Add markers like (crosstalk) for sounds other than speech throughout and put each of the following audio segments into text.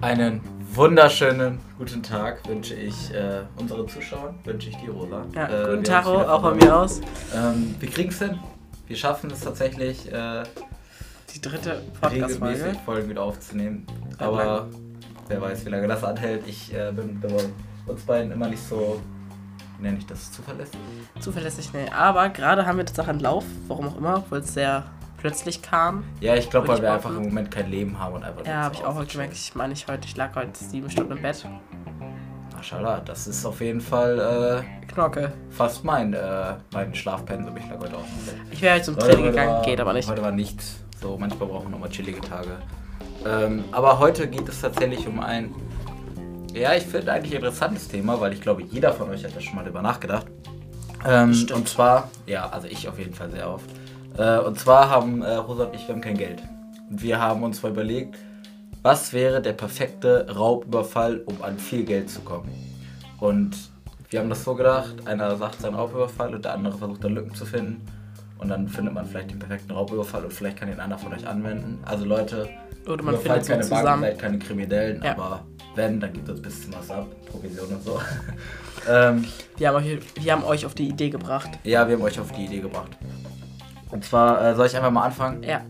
Einen wunderschönen guten Tag wünsche ich äh, unseren Zuschauern, wünsche ich dir, Rosa. Ja, Äh, guten Tag auch von mir aus. Ähm, wir kriegen es hin. Wir schaffen es tatsächlich, äh, Die dritte regelmäßig. Folgen wieder aufzunehmen. Ja, Aber wer weiß, wie lange das anhält. Ich äh, bin bei uns beiden immer nicht so, wie nenne ich das, zuverlässig. Zuverlässig schnell. Aber gerade haben wir das auch einen Lauf, warum auch immer, obwohl es sehr plötzlich kam. Ja, ich glaube, weil wir einfach im Moment kein Leben haben und einfach Ja, habe ich auch heute gemerkt. Ich meine, ich heute, ich lag heute sieben Stunden im Bett. Maschallah, das ist auf jeden Fall Knocke. äh, fast mein, äh, mein Schlafpensum. Ich lag heute auch im Bett. Ich wäre heute zum Training gegangen, war- geht aber nicht. Heute war nicht so, manchmal brauchen wir nochmal chillige Tage. Ähm, aber heute geht es tatsächlich um ein, ja, ich finde eigentlich interessantes Thema, weil ich glaube, jeder von euch hat da schon mal drüber nachgedacht. Ähm, und zwar, ja, also ich auf jeden Fall sehr oft. Äh, und zwar haben äh, Rosa und ich, wir haben kein Geld. Und wir haben uns mal überlegt, was wäre der perfekte Raubüberfall, um an viel Geld zu kommen. Und wir haben das so gedacht, einer sagt seinen Raubüberfall und der andere versucht dann Lücken zu finden. Und dann findet man vielleicht den perfekten Raubüberfall und vielleicht kann den einer von euch anwenden. Also Leute, Oder man findet so keine Banken, zusammen. seid keine Kriminellen, Ja. aber wenn, dann gibt es ein bisschen was ab, Provision und so. (laughs) ähm, Wir haben, euch, wir haben euch auf die Idee gebracht. ja, wir haben euch auf die Idee gebracht. Und zwar äh, soll ich einfach mal anfangen. Ja.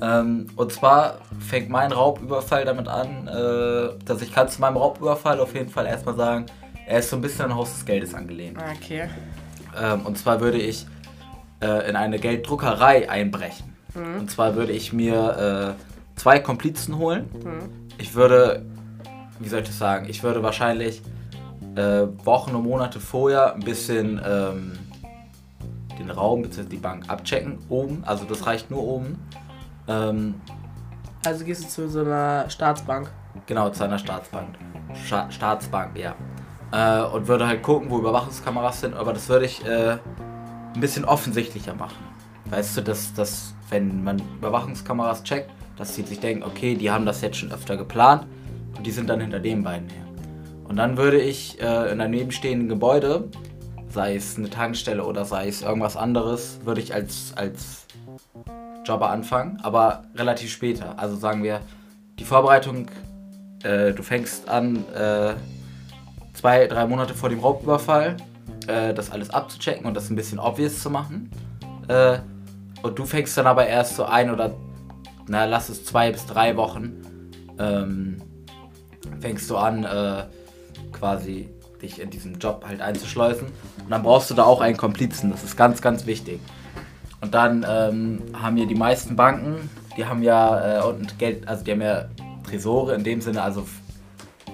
Ähm, und zwar fängt mein Raubüberfall damit an, äh, dass ich kann zu meinem Raubüberfall auf jeden Fall erstmal sagen, er ist so ein bisschen an Haus des Geldes angelehnt. Okay. Ähm, und zwar würde ich äh, in eine Gelddruckerei einbrechen. Und zwar würde ich mir äh, zwei Komplizen holen. Ich würde, wie soll ich das sagen, ich würde wahrscheinlich äh, Wochen und Monate vorher ein bisschen ähm, den Raum bzw. die Bank abchecken. Oben, also das reicht nur oben. Ähm, Also gehst du zu so einer Staatsbank. Genau, zu einer Staatsbank. Scha Staatsbank, ja. Äh, und würde halt gucken, wo Überwachungskameras sind, aber das würde ich äh, ein bisschen offensichtlicher machen. Weißt du, dass, dass wenn man Überwachungskameras checkt, dass sie sich denken, okay, die haben das jetzt schon öfter geplant und die sind dann hinter den beiden her. Und dann würde ich äh, in einem nebenstehenden Gebäude, sei es eine Tankstelle oder sei es irgendwas anderes, würde ich als, als Jobber anfangen, aber relativ später. Also sagen wir, die Vorbereitung, äh, du fängst an, äh, zwei, drei Monate vor dem Raubüberfall, äh, das alles abzuchecken und das ein bisschen obvious zu machen. Äh, und du fängst dann aber erst so ein oder, na, lass es zwei bis drei Wochen, ähm, fängst du an, äh, quasi dich in diesem Job halt einzuschleusen. Und dann brauchst du da auch einen Komplizen, das ist ganz, ganz wichtig. Und dann ähm, haben ja die meisten Banken, die haben ja äh, unten Geld, also die haben ja Tresore in dem Sinne, also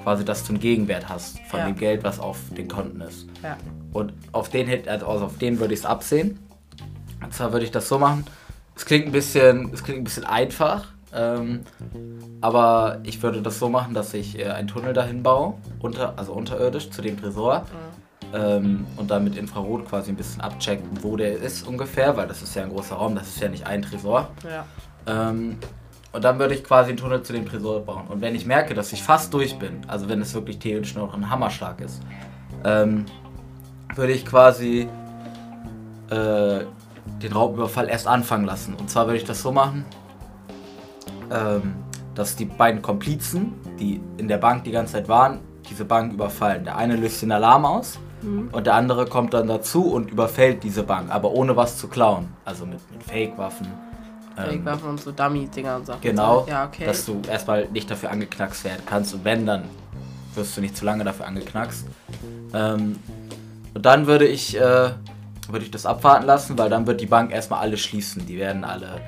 quasi, dass du einen Gegenwert hast von Ja. dem Geld, was auf den Konten ist. Ja. Und auf den, also auf den würde ich es absehen. Und zwar würde ich das so machen. Es klingt ein bisschen, es klingt ein bisschen einfach, ähm, aber ich würde das so machen, dass ich äh, einen Tunnel dahin baue, unter, also unterirdisch zu dem Tresor. Ähm, und dann mit Infrarot quasi ein bisschen abchecken, wo der ist ungefähr, weil das ist ja ein großer Raum, das ist ja nicht ein Tresor. Ja. Ähm, und dann würde ich quasi einen Tunnel zu dem Tresor bauen. Und wenn ich merke, dass ich fast durch bin, also wenn es wirklich theoretisch noch ein Hammerschlag ist, ähm, würde ich quasi äh, den Raubüberfall erst anfangen lassen. Und zwar würde ich das so machen, ähm, dass die beiden Komplizen, die in der Bank die ganze Zeit waren, diese Bank überfallen. Der eine löst den Alarm aus und der andere kommt dann dazu und überfällt diese Bank, aber ohne was zu klauen. Also mit, mit Fake-Waffen. ähm, Fake-Waffen und so Dummy-Dinger und Sachen. Genau, Ja, okay. dass du erstmal nicht dafür angeknackst werden kannst und wenn, dann wirst du nicht zu lange dafür angeknackst. Ähm, und dann würde ich, äh, würde ich das abwarten lassen, weil dann wird die Bank erstmal alle schließen. Die werden alle,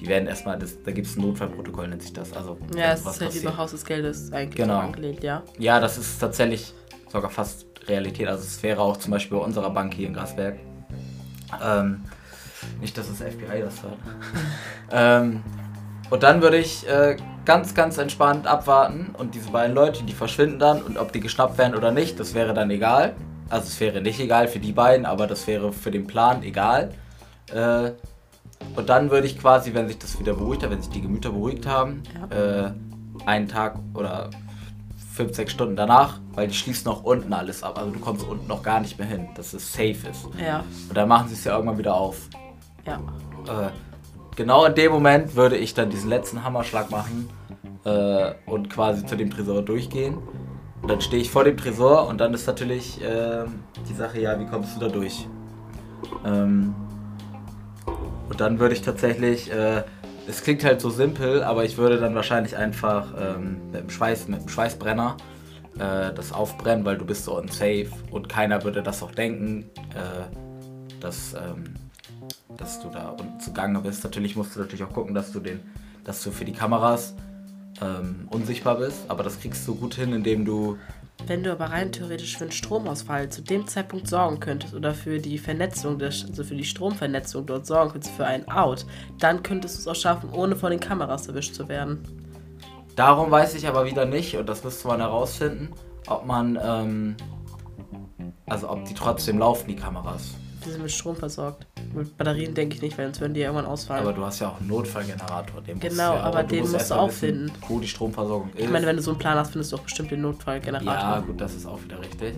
die werden erstmal, das, da gibt es ein Notfallprotokoll, nennt sich das. Also, ja, es ist halt über Haus des Geldes eigentlich Genau. so angelehnt, ja. Ja, das ist tatsächlich sogar fast Realität. Also es wäre auch zum Beispiel bei unserer Bank hier in Grasberg. Ähm, nicht, dass das FBI das hört. ähm, und dann würde ich äh, ganz, ganz entspannt abwarten und diese beiden Leute, die verschwinden dann und ob die geschnappt werden oder nicht, das wäre dann egal. Also es wäre nicht egal für die beiden, aber das wäre für den Plan egal. Äh, und dann würde ich quasi, wenn sich das wieder beruhigt hat, wenn sich die Gemüter beruhigt haben, äh, einen Tag oder fünf, sechs Stunden danach, weil die schließen auch unten alles ab. Also du kommst unten noch gar nicht mehr hin, dass es safe ist. Ja, Und dann machen sie es ja irgendwann wieder auf. ja. Äh, genau in dem Moment würde ich dann diesen letzten Hammerschlag machen. Äh, und quasi zu dem Tresor durchgehen. Und dann stehe ich vor dem Tresor und dann ist natürlich äh, die Sache, ja, wie kommst du da durch? Ähm, und dann würde ich tatsächlich, äh, es klingt halt so simpel, aber ich würde dann wahrscheinlich einfach ähm, mit, dem Schweiß, mit dem Schweißbrenner äh, das aufbrennen, weil du bist so unsafe und keiner würde das auch denken, äh, dass, ähm, dass du da unten zugange bist. Natürlich musst du natürlich auch gucken, dass du den, dass du für die Kameras ähm, unsichtbar bist, aber das kriegst du gut hin, indem du Wenn du aber rein theoretisch für einen Stromausfall zu dem Zeitpunkt sorgen könntest oder für die Vernetzung, des, also für die Stromvernetzung dort sorgen könntest, für ein Out, dann könntest du es auch schaffen, ohne von den Kameras erwischt zu werden. Darum weiß ich aber wieder nicht, und das müsste man herausfinden, ob man, ähm, also ob die trotzdem laufen, die Kameras. Die sind mit Strom versorgt. Mit Batterien denke ich nicht, weil sonst würden die ja irgendwann ausfallen. Aber du hast ja auch einen Notfallgenerator. Den musst Genau, ja, aber den musst erst du auch finden. Wo die Stromversorgung ist. ich meine, wenn du so einen Plan hast, findest du auch bestimmt den Notfallgenerator. ja, gut, das ist auch wieder richtig.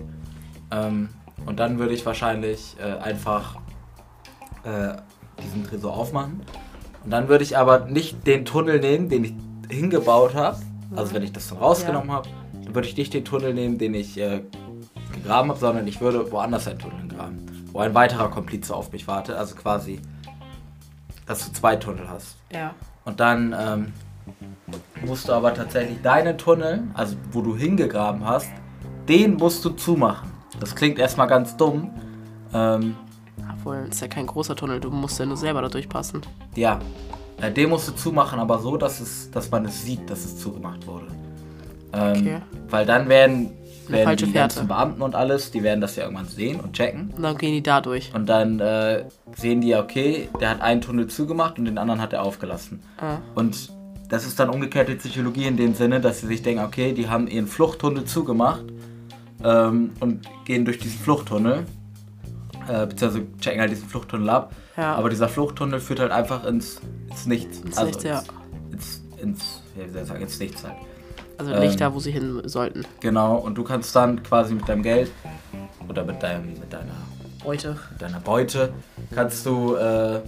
Ähm, und dann würde ich wahrscheinlich äh, einfach äh, diesen Tresor aufmachen. Und dann würde ich aber nicht den Tunnel nehmen, den ich hingebaut habe. Also wenn ich das dann rausgenommen habe, dann würde ich nicht den Tunnel nehmen, den ich äh, gegraben habe, sondern ich würde woanders einen Tunnel graben. Wo ein weiterer Komplize auf mich wartet. Also quasi, dass du zwei Tunnel hast. Ja. Und dann ähm, musst du aber tatsächlich deinen Tunnel, also wo du hingegraben hast, den musst du zumachen. Das klingt erstmal ganz dumm. Ähm, Obwohl, ist ja kein großer Tunnel, du musst ja nur selber da durchpassen. ja, äh, den musst du zumachen, aber so, dass, es, dass man es sieht, dass es zugemacht wurde. Ähm, Okay. Weil dann werden, Eine werden falsche die Fährte. ganzen Beamten und alles, die werden das ja irgendwann sehen und checken. Und dann gehen die da durch. Und dann äh, sehen die, okay, der hat einen Tunnel zugemacht und den anderen hat er aufgelassen. Ah. Und das ist dann umgekehrte Psychologie in dem Sinne, dass sie sich denken, okay, die haben ihren Fluchttunnel zugemacht ähm, und gehen durch diesen Fluchttunnel, äh, beziehungsweise checken halt diesen Fluchttunnel ab. Ja. Aber dieser Fluchttunnel führt halt einfach ins, ins Nichts. Ins Nichts, ja. Ins, ins, ja, wie soll ich sagen, ins Nichts halt. Also Ähm. nicht da, wo sie hin sollten. Genau, und du kannst dann quasi mit deinem Geld oder mit, deinem, mit, deiner, Heute. mit deiner Beute, kannst du äh,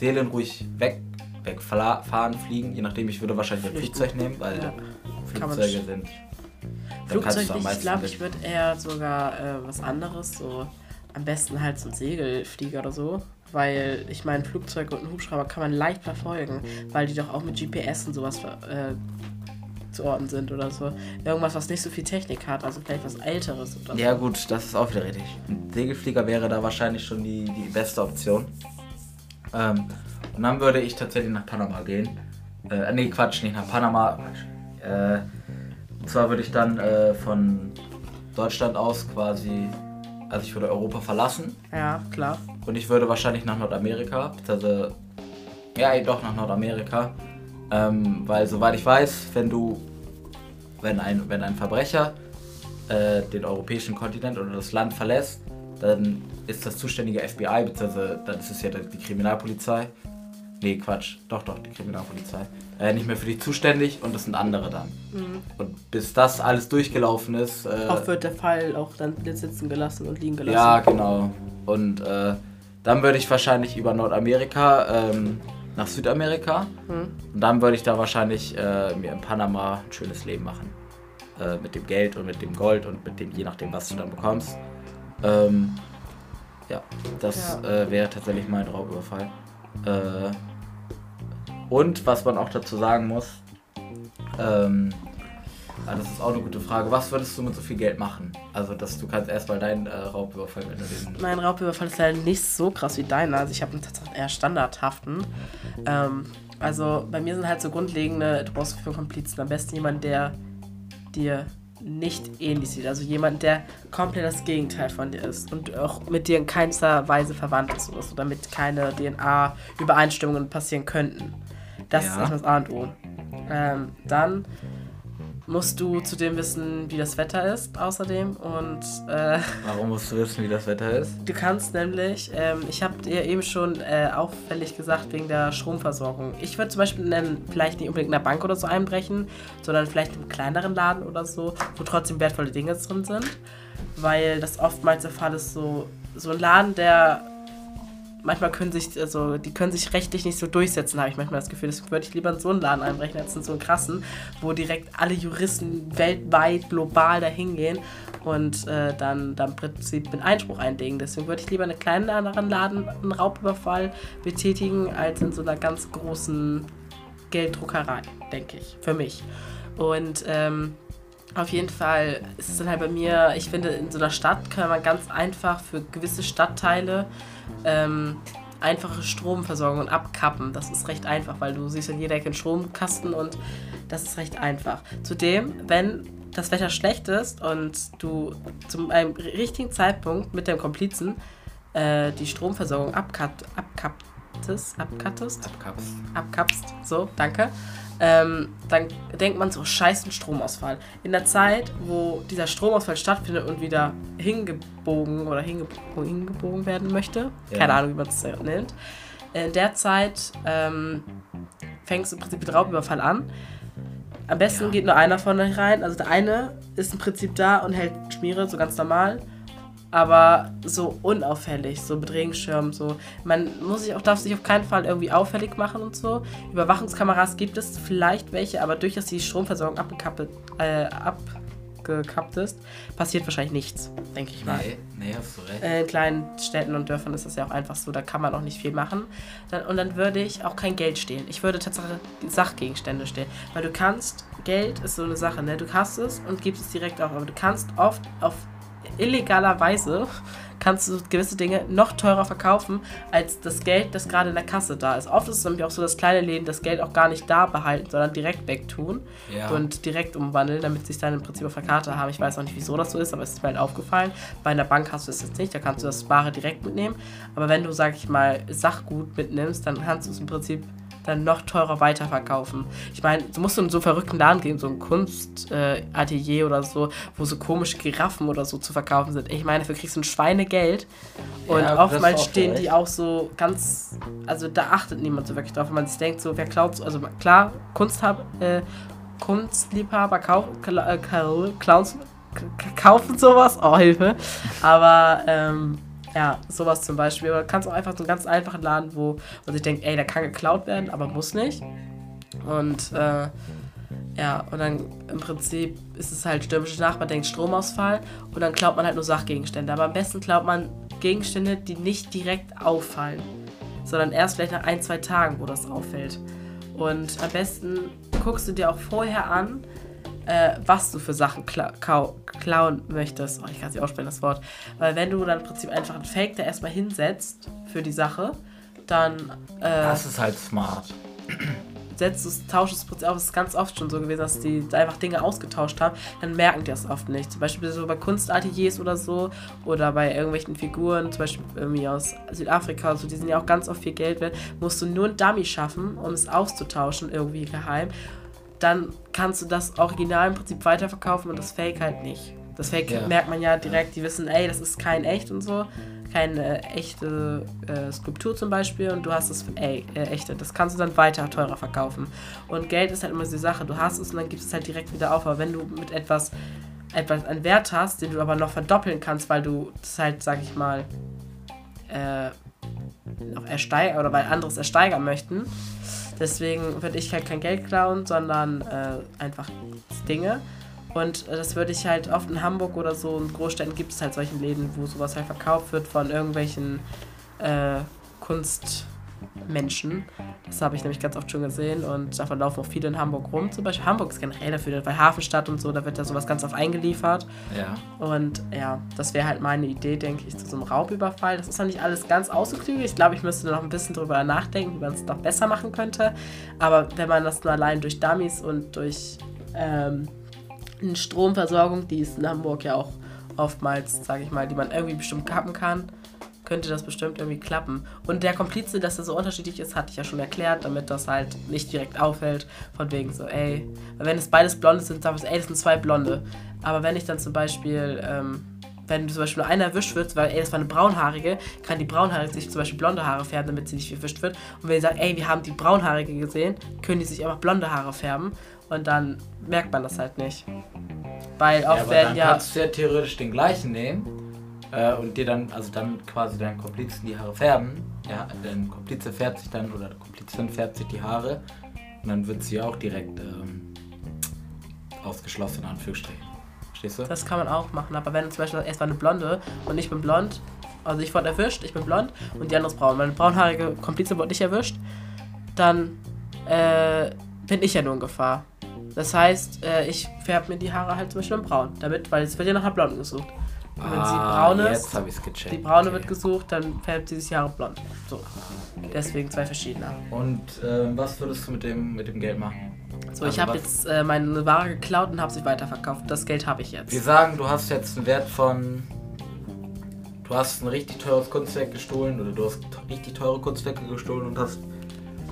seelenruhig weg, wegfahren, fliegen, je nachdem, ich würde wahrscheinlich ein. Flugzeug nehmen, weil Ja. Flugzeuge sind. Flugzeug nicht. Ich glaube, ich würde eher sogar äh, was anderes, so am besten halt so ein Segelflieger oder so. Weil ich meine, Flugzeuge und einen Hubschrauber kann man leicht verfolgen, weil die doch auch mit GPS und sowas äh, zu orten sind oder so. Irgendwas, was nicht so viel Technik hat, also vielleicht was Älteres oder so. Ja gut, das ist auch wieder richtig. Ein Segelflieger wäre da wahrscheinlich schon die, die beste Option. Ähm, und dann würde ich tatsächlich nach Panama gehen. Äh, nee, Quatsch, nicht nach Panama. Äh, und zwar würde ich dann äh, von Deutschland aus quasi, also ich würde Europa verlassen Ja, klar. und ich würde wahrscheinlich nach Nordamerika, beziehungsweise, ja, doch nach Nordamerika, ähm, weil soweit ich weiß, wenn du, wenn ein, wenn ein Verbrecher äh, den europäischen Kontinent oder das Land verlässt, dann ist das zuständige FBI, beziehungsweise dann ist es ja die Kriminalpolizei. Nee, Quatsch, doch, doch, die Kriminalpolizei. Äh, nicht mehr für dich zuständig und das sind andere dann. Und bis das alles durchgelaufen ist. Äh, Oft wird der Fall auch dann sitzen gelassen und liegen gelassen. ja, genau. Und äh, dann würde ich wahrscheinlich über Nordamerika ähm, nach Südamerika. Und dann würde ich da wahrscheinlich äh, mir in Panama ein schönes Leben machen. Äh, mit dem Geld und mit dem Gold und mit dem, je nachdem, was du dann bekommst. Ähm, ja, das Ja. Äh, wäre tatsächlich mein Raubüberfall. Äh, und was man auch dazu sagen muss, ähm, ah, das ist auch eine gute Frage. Was würdest du mit so viel Geld machen? Also, dass du kannst erstmal deinen äh, Raubüberfall, wenn du den. (laughs) Mein Raubüberfall ist leider nicht so krass wie deiner. Also ich habe einen tatsächlich eher standardhaften. Ähm, also bei mir sind halt so grundlegende, du brauchst für Komplizen am besten jemand, der dir nicht ähnlich sieht. Also jemand, der komplett das Gegenteil von dir ist und auch mit dir in keinster Weise verwandt ist oder so, damit keine DNA-Übereinstimmungen passieren könnten. Das ist Ja. erstmal das A und O. Ähm, dann musst du zudem wissen, wie das Wetter ist, außerdem. Und äh, Warum musst du wissen, wie das Wetter ist? (laughs) Du kannst nämlich, ähm, ich habe dir eben schon äh, auffällig gesagt, wegen der Stromversorgung. Ich würde zum Beispiel nennen, vielleicht nicht unbedingt in einer Bank oder so einbrechen, sondern vielleicht in einem kleineren Laden oder so, wo trotzdem wertvolle Dinge drin sind. Weil das oftmals der Fall ist, so, so ein Laden, der manchmal können sich, also die können sich rechtlich nicht so durchsetzen, habe ich manchmal das Gefühl. Deswegen würde ich lieber in so einen Laden einbrechen, als in so einen krassen, wo direkt alle Juristen weltweit, global dahin gehen und äh, dann, dann im Prinzip einen Einspruch einlegen. Deswegen würde ich lieber in einem kleineren Laden einen Raubüberfall betätigen, als in so einer ganz großen Gelddruckerei, denke ich, für mich. Und ähm, auf jeden Fall ist es dann halt bei mir, ich finde, in so einer Stadt kann man ganz einfach für gewisse Stadtteile ähm, einfache Stromversorgung abkappen. Das ist recht einfach, weil du siehst in jeder Ecke einen Stromkasten und das ist recht einfach. Zudem, wenn das Wetter schlecht ist und du zu einem richtigen Zeitpunkt mit dem Komplizen äh, die Stromversorgung abkappst, abkapptest, abkattest, Abkapst. abkappst, so, danke, ähm, dann denkt man so, scheiß ein Stromausfall. In der Zeit, wo dieser Stromausfall stattfindet und wieder hingebogen oder hingebogen, hingebogen werden möchte, Ja. keine Ahnung, wie man es nennt, in der Zeit ähm, fängst du im Prinzip mit Raubüberfall an. Am besten Ja. geht nur einer von euch rein. Also der eine ist im Prinzip da und hält Schmiere, so ganz normal. Aber so unauffällig, so mit Regenschirm, so. Man muss sich auch, darf sich auf keinen Fall irgendwie auffällig machen und so. Überwachungskameras gibt es vielleicht welche, aber durch dass die Stromversorgung abgekappelt, äh, abgekappt ist, passiert wahrscheinlich nichts, denke ich mal. Nee, nee, hast du recht. Äh, In kleinen Städten und Dörfern ist das ja auch einfach so, da kann man auch nicht viel machen. Dann, und dann würde ich auch kein Geld stehlen. Ich würde tatsächlich Sachgegenstände stehlen. Weil du kannst, Geld ist so eine Sache, ne? Du hast es und gibst es direkt auf, aber du kannst oft auf illegaler Weise kannst du gewisse Dinge noch teurer verkaufen als das Geld, das gerade in der Kasse da ist. Oft ist es nämlich auch so, dass kleine Läden das Geld auch gar nicht da behalten, sondern direkt wegtun Ja. und direkt umwandeln, damit sie es dann im Prinzip auf der Karte haben. Ich weiß auch nicht, wieso das so ist, aber es ist mir halt aufgefallen. Bei einer Bank hast du es jetzt nicht, da kannst du das Bare direkt mitnehmen. Aber wenn du, sag ich mal, Sachgut mitnimmst, dann kannst du es im Prinzip dann noch teurer weiterverkaufen. Ich meine, du musst in so einen verrückten Laden gehen, so ein Kunstatelier äh, oder so, wo so komische Giraffen oder so zu verkaufen sind. Ich meine, dafür kriegst du ein Schweinegeld. Und Ja, oftmals stehen recht. die auch so ganz, also da achtet niemand so wirklich drauf, wenn man sich denkt, so wer klaut, also klar, Kunsthab, äh, Kunstliebhaber kau, kla, äh, Clowns k- kaufen sowas, oh Hilfe, aber ähm, ja, sowas zum Beispiel, oder kannst auch einfach so einen ganz einfachen Laden, wo man sich denkt, ey, da kann geklaut werden, aber muss nicht. Und äh, ja, und dann im Prinzip ist es halt stürmische Nacht, man denkt Stromausfall und dann klaut man halt nur Sachgegenstände. Aber am besten klaut man Gegenstände, die nicht direkt auffallen, sondern erst vielleicht nach ein, zwei Tagen, wo das auffällt. Und am besten guckst du dir auch vorher an, äh, was du für Sachen kla klauen möchtest. Oh, ich kann es nicht aussprechen, das Wort. Weil wenn du dann im Prinzip einfach einen Fake da erstmal hinsetzt für die Sache, dann äh, Das ist halt smart. Setzt es, tauscht es auf. Es ist ganz oft schon so gewesen, dass die einfach Dinge ausgetauscht haben. Dann merken die das oft nicht. Zum Beispiel so bei Kunstateliers oder so oder bei irgendwelchen Figuren, zum Beispiel irgendwie aus Südafrika so, die sind ja auch ganz oft viel Geld wert. Musst du nur ein Dummy schaffen, um es auszutauschen, irgendwie geheim. Dann kannst du das Original im Prinzip weiterverkaufen und das Fake halt nicht. Das Fake Ja. merkt man ja direkt, die wissen, ey, das ist kein echt und so. Keine echte äh, Skulptur zum Beispiel und du hast das ey, äh, echte. Das kannst du dann weiter teurer verkaufen. Und Geld ist halt immer so die Sache. Du hast es und dann gibst es halt direkt wieder auf. Aber wenn du mit etwas, etwas einen Wert hast, den du aber noch verdoppeln kannst, weil du das halt, sag ich mal, äh, noch ersteigern oder weil anderes ersteigern möchten. Deswegen würde ich halt kein Geld klauen, sondern äh, einfach Dinge. Und das würde ich halt oft in Hamburg oder so in Großstädten gibt es halt solche Läden, wo sowas halt verkauft wird von irgendwelchen äh, Kunstmenschen. Das habe ich nämlich ganz oft schon gesehen und davon laufen auch viele in Hamburg rum. Zum Beispiel Hamburg ist generell dafür, weil Hafenstadt und so, da wird ja sowas ganz oft eingeliefert. Ja. Und ja, das wäre halt meine Idee, denke ich, zu so einem Raubüberfall. Das ist noch nicht alles ganz ausgeklügelt. Ich glaube, ich müsste noch ein bisschen drüber nachdenken, wie man es noch besser machen könnte. Aber wenn man das nur allein durch Dummies und durch ähm, Stromversorgung, die ist in Hamburg ja auch oftmals, sage ich mal, die man irgendwie bestimmt kappen kann, könnte das bestimmt irgendwie klappen. Und der Komplize, dass er so unterschiedlich ist, hatte ich ja schon erklärt, damit das halt nicht direkt auffällt. Von wegen so, ey, wenn es beides Blonde sind, sag ich ey, das sind zwei Blonde. Aber wenn ich dann zum Beispiel, ähm, wenn zum Beispiel nur einer erwischt wird, weil, ey, das war eine braunhaarige, kann die braunhaarige sich zum Beispiel blonde Haare färben, damit sie nicht erwischt wird. Und wenn die sagen, ey, wir haben die braunhaarige gesehen, können die sich einfach blonde Haare färben. Und dann merkt man das halt nicht. Weil ja oft aber werden dann ja. kannst du ja theoretisch den gleichen nehmen äh, und dir dann, also dann quasi deinen Komplizen die Haare färben ja, ein Komplize färbt sich dann oder der Komplizin färbt sich die Haare und dann wird sie auch direkt ähm, ausgeschlossen, in Anführungsstrichen. Verstehst du? Das kann man auch machen, aber wenn zum Beispiel erst mal eine Blonde und ich bin blond, also ich wurde erwischt, ich bin blond und die andere ist braun. Meine braunhaarige Komplize wurde nicht erwischt, dann äh, bin ich ja nur in Gefahr. Das heißt, äh, ich färbe mir die Haare halt zum Beispiel in braun, damit, weil es wird ja nach einer Blonden gesucht. Und wenn sie braun Ah, jetzt ist, habe ich es gecheckt. die braune Okay. wird gesucht, dann färbt sie sich Haare blond. So. Deswegen zwei verschiedene. Und ähm, was würdest du mit dem, mit dem Geld machen? So, Also ich habe jetzt äh, meine Ware geklaut und habe sie weiterverkauft. Das Geld habe ich jetzt. Wir sagen, du hast jetzt einen Wert von. Du hast ein richtig teures Kunstwerk gestohlen oder du hast richtig teure Kunstwerke gestohlen und hast,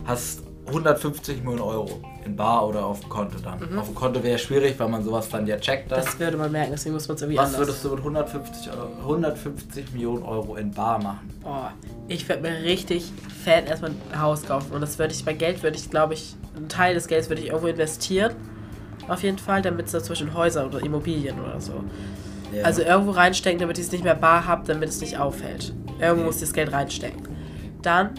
hast 150 Millionen Euro in Bar oder auf dem Konto dann. Auf dem Konto wäre schwierig, weil man sowas dann ja checkt. Dann. Das würde man merken, deswegen muss man es irgendwie Was anders. würdest du mit 150, Euro, 150 Millionen Euro in Bar machen? Oh, ich würde mir richtig fett erstmal ein Haus kaufen. Und das würde ich, bei Geld würde ich, glaube ich, einen Teil des Geldes würde ich irgendwo investieren. Auf jeden Fall, damit es da zwischen Häuser oder Immobilien oder so. Ja. Also irgendwo reinstecken, damit ich es nicht mehr bar habe, damit es nicht auffällt. Irgendwo muss ich das Geld reinstecken. Dann,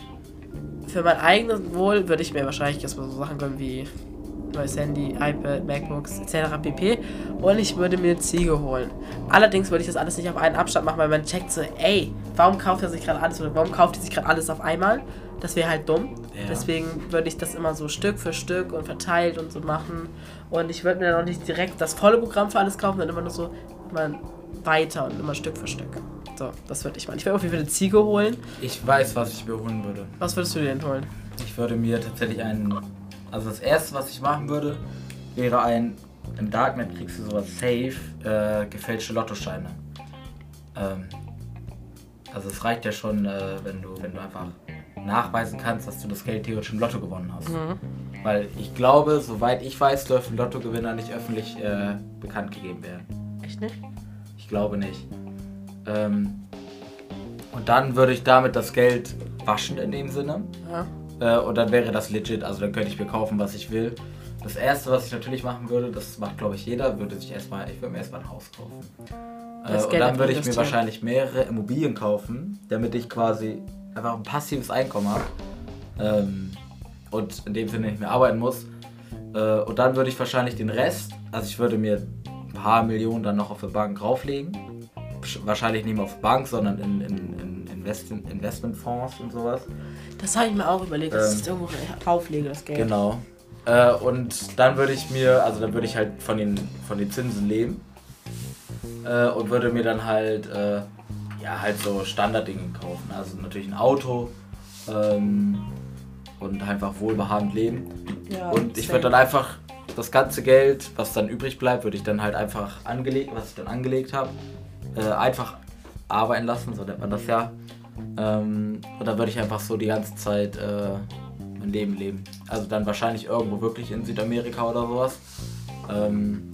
für mein eigenes Wohl, würde ich mir wahrscheinlich erstmal so Sachen gönnen wie neues Handy, iPad, MacBooks etc. pp. Und ich würde mir eine Ziege holen. Allerdings würde ich das alles nicht auf einen Abstand machen, weil man checkt so, ey, warum kauft er sich gerade alles oder warum kauft er sich gerade alles auf einmal? Das wäre halt dumm. Ja. Deswegen würde ich das immer so Stück für Stück und verteilt und so machen. Und ich würde mir dann auch nicht direkt das volle Programm für alles kaufen, sondern immer nur so immer weiter und immer Stück für Stück. So, das würde ich machen. Ich würde auf jeden Fall eine Ziege holen. ich weiß, was ich mir holen würde. Was würdest du dir denn holen? Ich würde mir tatsächlich einen. Also das erste, was ich machen würde, wäre ein. Im Darknet kriegst du sowas safe, äh, gefälschte Lottoscheine. Ähm, also es reicht ja schon, äh, wenn du, wenn du einfach nachweisen kannst, dass du das Geld theoretisch im Lotto gewonnen hast. Weil ich glaube, soweit ich weiß, dürfen Lottogewinner nicht öffentlich äh, bekannt gegeben werden. Echt nicht? Glaube nicht. Ähm, und dann würde ich damit das Geld waschen in dem Sinne. Ja. Äh, und dann wäre das legit, also dann könnte ich mir kaufen, was ich will. Das erste, was ich natürlich machen würde, das macht glaube ich jeder, würde sich erstmal, ich würde mir erstmal ein Haus kaufen. Äh, und dann würde ich mir wahrscheinlich mehrere Immobilien kaufen, damit ich quasi einfach ein passives Einkommen habe. Ähm, und in dem Sinne nicht mehr arbeiten muss. Äh, und dann würde ich wahrscheinlich den Rest, also ich würde mir paar Millionen dann noch auf der Bank drauflegen. Wahrscheinlich nicht mehr auf Bank, sondern in, in, in Invest Investmentfonds und sowas. Das habe ich mir auch überlegt, dass Ähm, ich es irgendwo drauflege, das Geld. Genau. Äh, und dann würde ich mir, also dann würde ich halt von den, von den Zinsen leben. Äh, und würde mir dann halt, äh, ja, halt so Standarddinge kaufen. Also natürlich ein Auto ähm, und einfach wohlbehabend leben. Ja, und ich würde dann einfach das ganze Geld, was dann übrig bleibt, würde ich dann halt einfach angelegt, was ich dann angelegt habe, äh, einfach arbeiten lassen, so nennt man das ja. Ähm, und dann würde ich einfach so die ganze Zeit äh, mein Leben leben. Also dann wahrscheinlich irgendwo wirklich in Südamerika oder sowas. Ähm,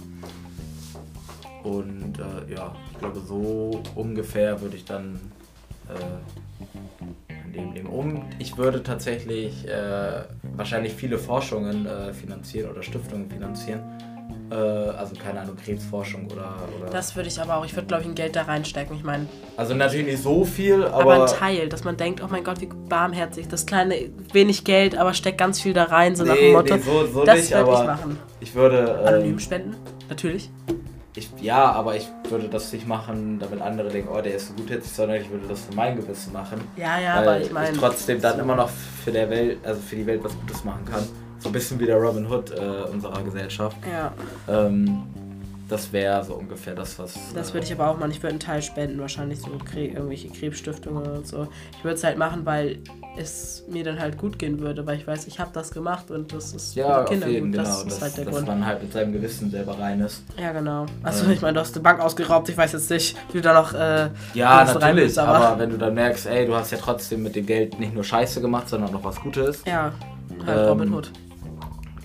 und äh, ja, ich glaube so ungefähr würde ich dann Leben leben. Und ich würde tatsächlich äh, wahrscheinlich viele Forschungen äh, finanzieren oder Stiftungen finanzieren. Äh, also keine Ahnung, Krebsforschung oder... oder Das würde ich aber auch. Ich würde, glaube ich, ein Geld da reinstecken. Ich meine, also natürlich nicht so viel, aber, aber... ein Teil, dass man denkt, oh mein Gott, wie barmherzig. Das kleine, wenig Geld, aber steckt ganz viel da rein, so nach dem Nee, Motto. nee, so, so das würde ich machen. ich würde... Anonym Ähm, spenden, natürlich. Ich, ja, aber ich würde das nicht machen, damit andere denken, oh, der ist so gutherzig, sondern ich würde das für mein Gewissen machen. Ja, ja, aber ich meine. trotzdem dann immer noch für der Welt, also für die Welt was Gutes machen kann. So ein bisschen wie der Robin Hood äh, unserer Gesellschaft. Ja, Ähm, das wäre so ungefähr das, was. das äh, würde ich aber auch machen. Ich würde einen Teil spenden, wahrscheinlich so Kre irgendwelche Krebsstiftungen und so. Ich würde es halt machen, weil es mir dann halt gut gehen würde, weil ich weiß, ich habe das gemacht und das ist Ja, für Kinder jeden, gut. genau. Das ist halt der dass Grund. man halt mit seinem Gewissen selber rein ist. Ja, genau. Also Ähm. ich meine, du hast die Bank ausgeraubt, ich weiß jetzt nicht, wie du da noch. Äh, Ja, natürlich, willst, aber- aber wenn du dann merkst, ey, du hast ja trotzdem mit dem Geld nicht nur Scheiße gemacht, sondern noch was Gutes, ja, halt Ähm, Robin Hood.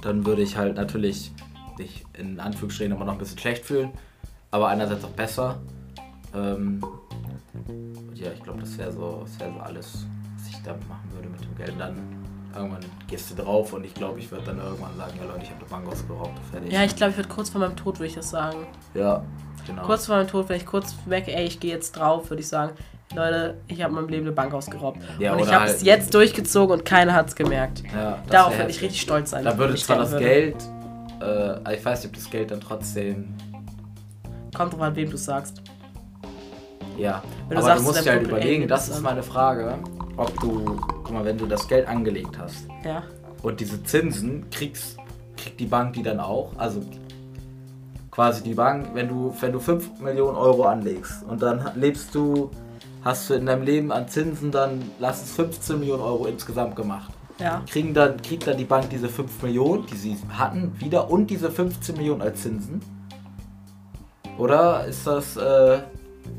dann würde ich halt natürlich dich in Anführungsstrichen immer noch ein bisschen schlecht fühlen, aber einerseits auch besser. Ähm, und ja, ich glaube, das wäre so, das wär so alles, was ich damit machen würde mit dem Geld. Dann irgendwann gehst du drauf und ich glaube, ich würde dann irgendwann sagen, ja Leute, ich habe eine Bank ausgeraubt, fertig. Ja, ich glaube, ich würde kurz vor meinem Tod, würde ich das sagen. Ja, genau. Kurz vor meinem Tod, wenn ich kurz weg, ey, ich gehe jetzt drauf, würde ich sagen, Leute, ich habe in meinem Leben eine Bank ausgeraubt. Ja, und ich habe halt- es jetzt durchgezogen und keiner hat es gemerkt. ja, Darauf würde ich richtig stolz sein. Da würde zwar das würde. Geld, äh, ich weiß nicht, ob das Geld dann trotzdem, Kommt drauf an, wem du sagst. ja. Wenn du Aber sagst, du musst dir halt Kumpel überlegen, das ist meine Frage, ob du, guck mal, wenn du das Geld angelegt hast Ja. und diese Zinsen kriegst, kriegt die Bank die dann auch, also quasi die Bank, wenn du, wenn du 5 Millionen Euro anlegst und dann lebst du, hast du in deinem Leben an Zinsen dann, lass es 15 Millionen Euro insgesamt gemacht. Ja. Kriegen dann, kriegt dann die Bank diese 5 Millionen, die sie hatten, wieder und diese 15 Millionen als Zinsen? Oder ist das, äh,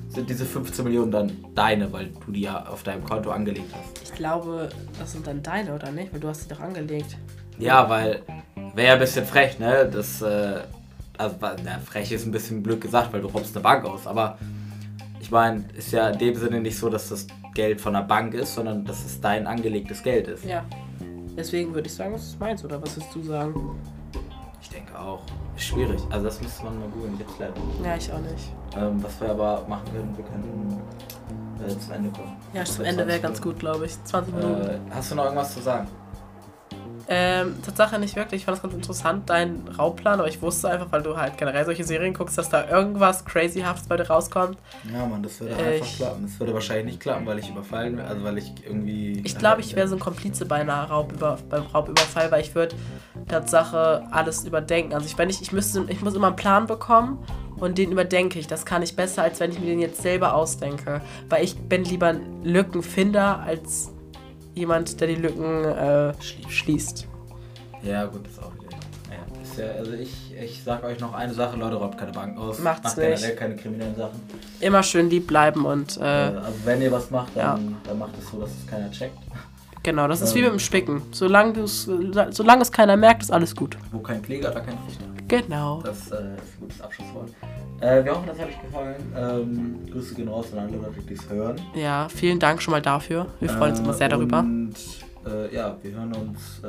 sind diese 15 Millionen dann deine, weil du die ja auf deinem Konto angelegt hast? Ich glaube, das sind dann deine, oder nicht? Weil du hast sie doch angelegt. Ja, weil wäre ja ein bisschen frech, ne? Das, äh, also, na, frech ist ein bisschen blöd gesagt, weil du raubst eine Bank aus, aber ich meine, ist ja in dem Sinne nicht so, dass das Geld von der Bank ist, sondern dass es dein angelegtes Geld ist. Ja. Deswegen würde ich sagen, das ist meins, oder was würdest du sagen? Ich denke auch. Ist schwierig. Also das müsste man mal googeln, jetzt leider. Ja, ich auch nicht. Ähm, was wir aber machen können, wir können äh, zum Ende kommen. Ja, zum Ende wäre 20 ganz gut, glaube ich. 20 Minuten. Äh, hast du noch irgendwas zu sagen? Ähm, Tatsache nicht wirklich. Ich fand es ganz interessant, dein Raubplan, aber ich wusste einfach, weil du halt generell solche Serien guckst, dass da irgendwas crazyhaftes bei dir rauskommt. Ja, Mann, das würde Äh, einfach klappen. Das würde wahrscheinlich nicht klappen, weil ich überfallen wäre, also weil ich irgendwie... Ich glaube, ich wäre so ein Komplize bei einer Raubüber beim Raubüberfall, weil ich würde Tatsache alles überdenken. Also ich, wenn ich, ich müsste, ich muss immer einen Plan bekommen und den überdenke ich. Das kann ich besser, als wenn ich mir den jetzt selber ausdenke. Weil ich bin lieber ein Lückenfinder als jemand, der die Lücken äh, schließt. Ja, gut, das ist auch wieder. Naja, ist ja, also ich, ich sag euch noch eine Sache, Leute, raubt keine Banken aus. Macht's macht nicht. generell keine kriminellen Sachen. Immer schön lieb bleiben und Äh, also wenn ihr was macht, ja. dann, dann macht es so, dass es keiner checkt. genau, das ist wie ähm, mit dem Spicken. Solange, solange es keiner merkt, ist alles gut. Wo kein Kläger, da kein Richter. Genau. Das äh, ist ein gutes Abschlusswort. Äh, wir hoffen, das hat euch gefallen. Ähm, Grüße gehen raus an alle Leute, die es hören. Ja, vielen Dank schon mal dafür. Wir freuen uns Äh, immer sehr darüber. Und äh, ja, wir hören uns. Äh,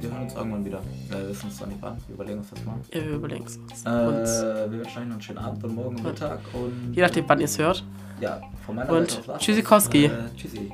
wir hören uns irgendwann wieder. Äh, wir wissen es zwar nicht wann, wir überlegen uns das mal. Ja, wir überlegen es uns. Äh, wir wünschen euch noch einen schönen Abend und morgen und Mittag und Je nachdem, wann ihr es hört. ja, von meiner Und Seite aus Tschüssikowski. Äh, tschüssi.